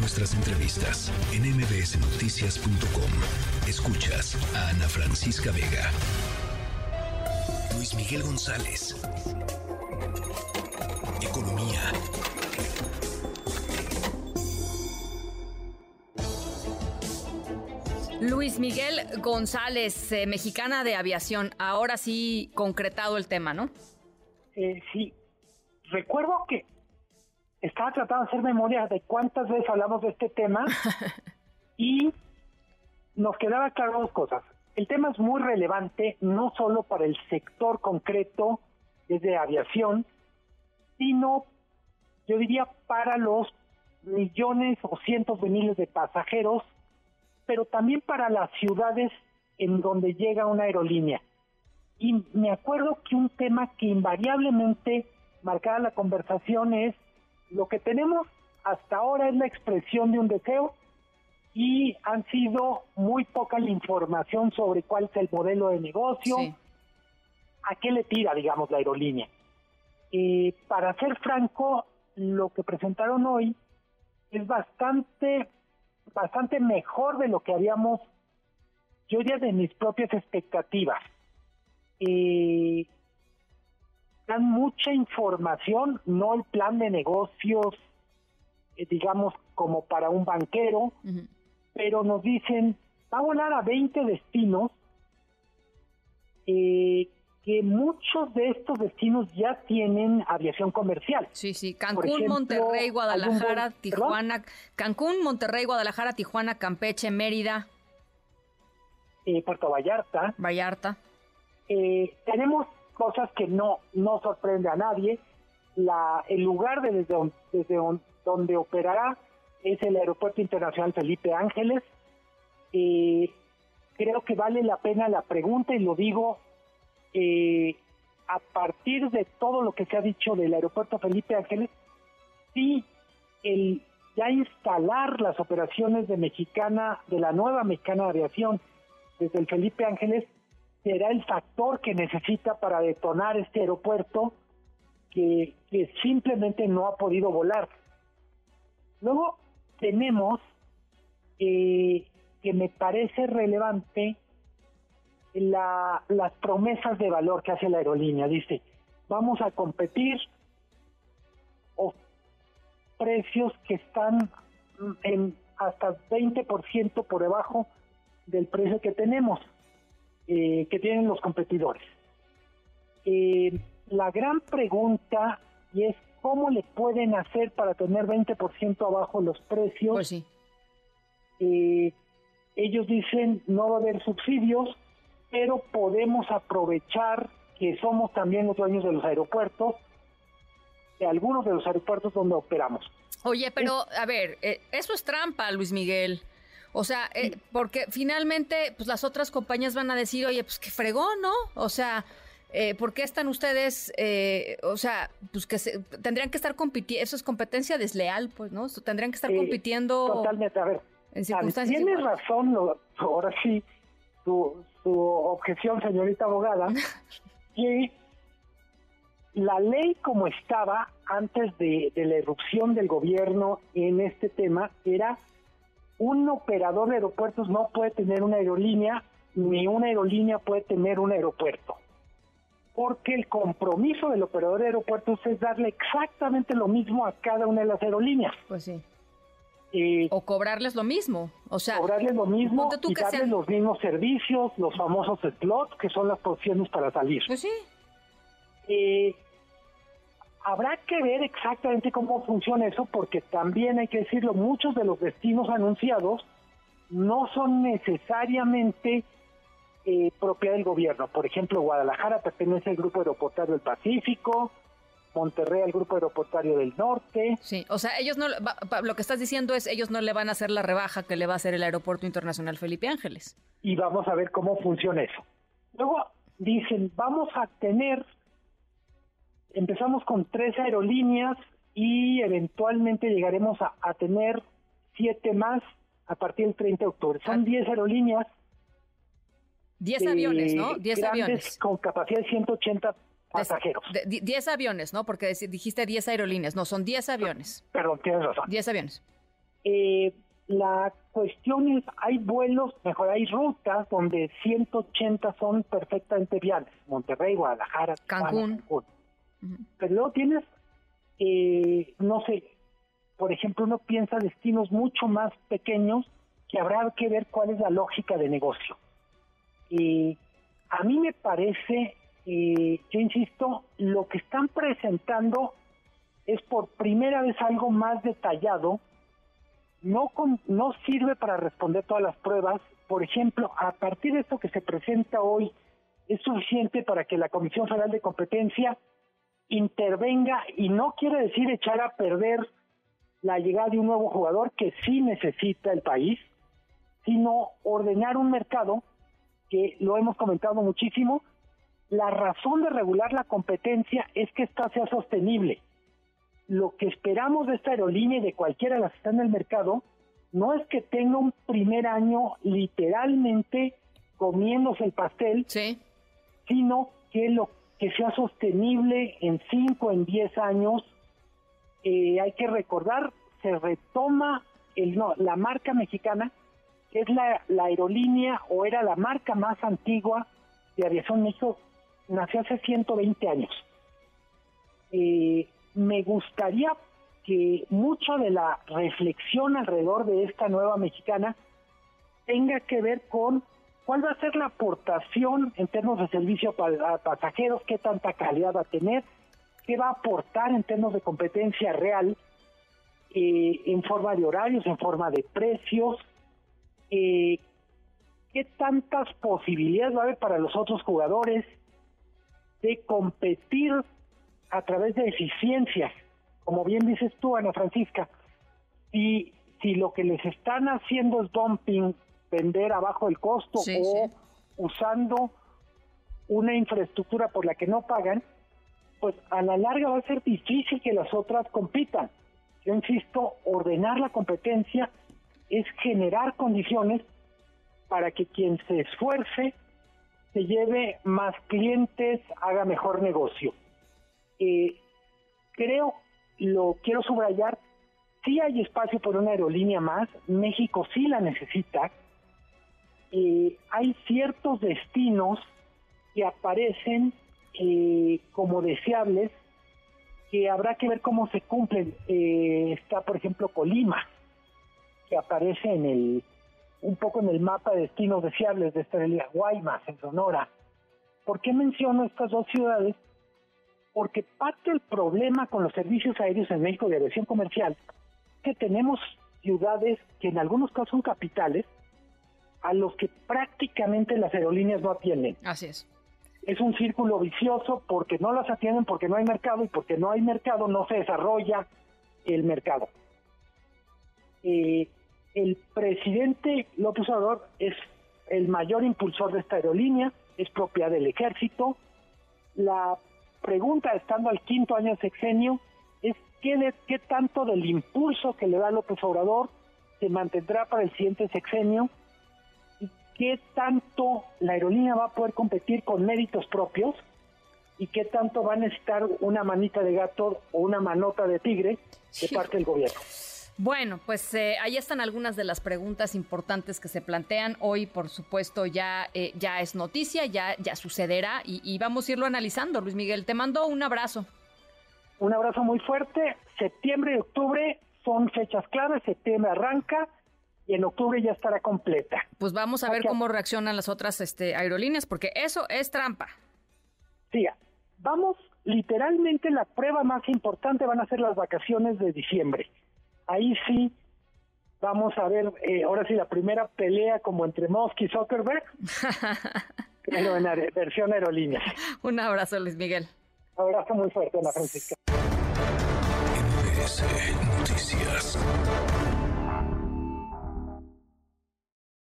nuestras entrevistas en mbsnoticias.com. Escuchas a Ana Francisca Vega. Luis Miguel González. Economía. Luis Miguel González, eh, mexicana de aviación. Ahora sí concretado el tema, ¿no? Eh, sí. Recuerdo que estaba tratando de hacer memoria de cuántas veces hablamos de este tema y nos quedaba claro dos cosas. El tema es muy relevante no solo para el sector concreto de aviación, sino yo diría para los millones o cientos de miles de pasajeros pero también para las ciudades en donde llega una aerolínea. Y me acuerdo que un tema que invariablemente marcaba la conversación es lo que tenemos hasta ahora es la expresión de un deseo y han sido muy poca la información sobre cuál es el modelo de negocio, a qué le tira, digamos, la aerolínea. Eh, para ser franco, lo que presentaron hoy es bastante bastante mejor de lo que habíamos, yo diría de mis propias expectativas. Eh, dan mucha información, no el plan de negocios, eh, digamos, como para un banquero, pero nos dicen, va a volar a 20 destinos, eh, que muchos de estos destinos ya tienen aviación comercial. Sí, sí, Cancún, Monterrey, Guadalajara, Tijuana, Cancún, Monterrey, Guadalajara, Tijuana, Campeche, Mérida. Eh, Puerto Vallarta. Vallarta. Eh, tenemos cosas que no, no sorprende a nadie. La, el lugar desde, donde, desde donde operará es el Aeropuerto Internacional Felipe Ángeles. Eh, creo que vale la pena la pregunta y lo digo eh, a partir de todo lo que se ha dicho del aeropuerto Felipe Ángeles, sí, el ya instalar las operaciones de Mexicana, de la nueva Mexicana de Aviación desde el Felipe Ángeles, será el factor que necesita para detonar este aeropuerto que, simplemente no ha podido volar. Luego tenemos eh, que me parece relevante la, las promesas de valor que hace la aerolínea. Dice, vamos a competir o precios que están en hasta 20% por debajo del precio que tenemos, eh, que tienen los competidores. Eh, la gran pregunta y es cómo le pueden hacer para tener 20% abajo los precios. Pues sí. Eh, ellos dicen no va a haber subsidios, pero podemos aprovechar que somos también los dueños de los aeropuertos, de algunos de los aeropuertos donde operamos. Oye, pero a ver, eh, eso es trampa, Luis Miguel. O sea, eh, porque finalmente, pues las otras compañías van a decir, oye, pues qué fregón, ¿no? O sea, eh, ¿por qué están ustedes, eh, o sea, pues que se, tendrían que estar compitiendo, eso es competencia desleal, pues, ¿no? Tendrían que estar compitiendo. Totalmente, a ver. En circunstancias tienes razón, ahora sí, su, objeción, señorita abogada, que la ley como estaba antes de, la erupción del gobierno en este tema era un operador de aeropuertos no puede tener una aerolínea, ni una aerolínea puede tener un aeropuerto. Porque el compromiso del operador de aeropuertos es darle exactamente lo mismo a cada una de las aerolíneas. Pues sí. o cobrarles lo mismo, o sea, cobrarles lo mismo y darles los mismos servicios, los famosos slots, que son las porciones para salir. Pues sí. Eh, habrá que ver exactamente cómo funciona eso, porque también hay que decirlo, muchos de los destinos anunciados no son necesariamente eh, propiedad del gobierno. Por ejemplo, Guadalajara pertenece al Grupo Aeroportuario del Pacífico, Monterrey al Grupo Aeroportuario del Norte. Sí, o sea, ellos no, lo que estás diciendo es, ellos no le van a hacer la rebaja que le va a hacer el Aeropuerto Internacional Felipe Ángeles. Y vamos a ver cómo funciona eso. Luego dicen, vamos a tener, empezamos con tres aerolíneas y eventualmente llegaremos a, tener siete más a partir del 30 de octubre. Son ah. diez aerolíneas. Diez aviones, ¿no? Diez aviones. Con capacidad de 180 pasajeros. 10 aviones, ¿no? Porque dijiste 10 aerolíneas. No, son 10 aviones. Perdón, tienes razón. 10 aviones. Eh, la cuestión es, hay vuelos, mejor hay rutas donde 180 son perfectamente viables, Monterrey, Guadalajara, Cancún. Pero luego tienes, eh, no sé, por ejemplo, uno piensa destinos mucho más pequeños que habrá que ver cuál es la lógica de negocio. Y a mí me parece, eh, yo insisto, lo que están presentando es por primera vez algo más detallado no, no sirve para responder todas las pruebas. Por ejemplo, a partir de esto que se presenta hoy, es suficiente para que la Comisión Federal de Competencia intervenga y no quiere decir echar a perder la llegada de un nuevo jugador que sí necesita el país, sino ordenar un mercado que lo hemos comentado muchísimo. La razón de regular la competencia es que ésta sea sostenible lo que esperamos de esta aerolínea y de cualquiera de las que está en el mercado no es que tenga un primer año literalmente comiéndose el pastel, sino que lo que sea sostenible en 5, en 10 años. Eh, hay que recordar, se retoma el, no, la marca mexicana, que es la, la aerolínea o era la marca más antigua de Aviación México, nació hace 120 años. Eh, me gustaría que mucho de la reflexión alrededor de esta nueva mexicana tenga que ver con cuál va a ser la aportación en términos de servicio para pasajeros, qué tanta calidad va a tener, qué va a aportar en términos de competencia real eh, en forma de horarios, en forma de precios, eh, qué tantas posibilidades va a haber para los otros jugadores de competir a través de eficiencias, como bien dices tú, Ana Francisca, y si lo que les están haciendo es dumping, vender abajo el costo o usando una infraestructura por la que no pagan, pues a la larga va a ser difícil que las otras compitan. Yo insisto, ordenar la competencia es generar condiciones para que quien se esfuerce se lleve más clientes, haga mejor negocio. Eh, creo, lo quiero subrayar, sí hay espacio por una aerolínea más, México sí la necesita, eh, hay ciertos destinos que aparecen eh, como deseables que habrá que ver cómo se cumplen. Eh, está, por ejemplo, Colima, que aparece en el un poco en el mapa de destinos deseables de esta realidad, Guaymas, en Sonora. ¿Por qué menciono estas dos ciudades? porque parte del problema con los servicios aéreos en México de aviación comercial es que tenemos ciudades que en algunos casos son capitales a los que prácticamente las aerolíneas no atienden. Así es. Es un círculo vicioso porque no las atienden, porque no hay mercado y porque no hay mercado no se desarrolla el mercado. Eh, el presidente López Obrador es el mayor impulsor de esta aerolínea, es propiedad del ejército. La pregunta, estando al quinto año de sexenio, es qué, qué tanto del impulso que le da López Obrador se mantendrá para el siguiente sexenio qué tanto la aerolínea va a poder competir con méritos propios y qué tanto va a necesitar una manita de gato o una manota de tigre de parte del gobierno. Bueno, pues eh, ahí están algunas de las preguntas importantes que se plantean. Hoy, por supuesto, ya, eh, ya es noticia, ya, ya sucederá y, vamos a irlo analizando. Luis Miguel, te mando un abrazo. Un abrazo muy fuerte. Septiembre y octubre son fechas claves. Septiembre arranca y en octubre ya estará completa. Pues vamos a ver cómo reaccionan las otras este, aerolíneas, porque eso es trampa. Sí, vamos, literalmente la prueba más importante van a ser las vacaciones de diciembre ahí sí vamos a ver, eh, ahora sí, la primera pelea como entre Musk y Zuckerberg, pero en la versión aerolínea. Un abrazo, Luis Miguel. Un abrazo muy fuerte, Ana Francisca. Noticias.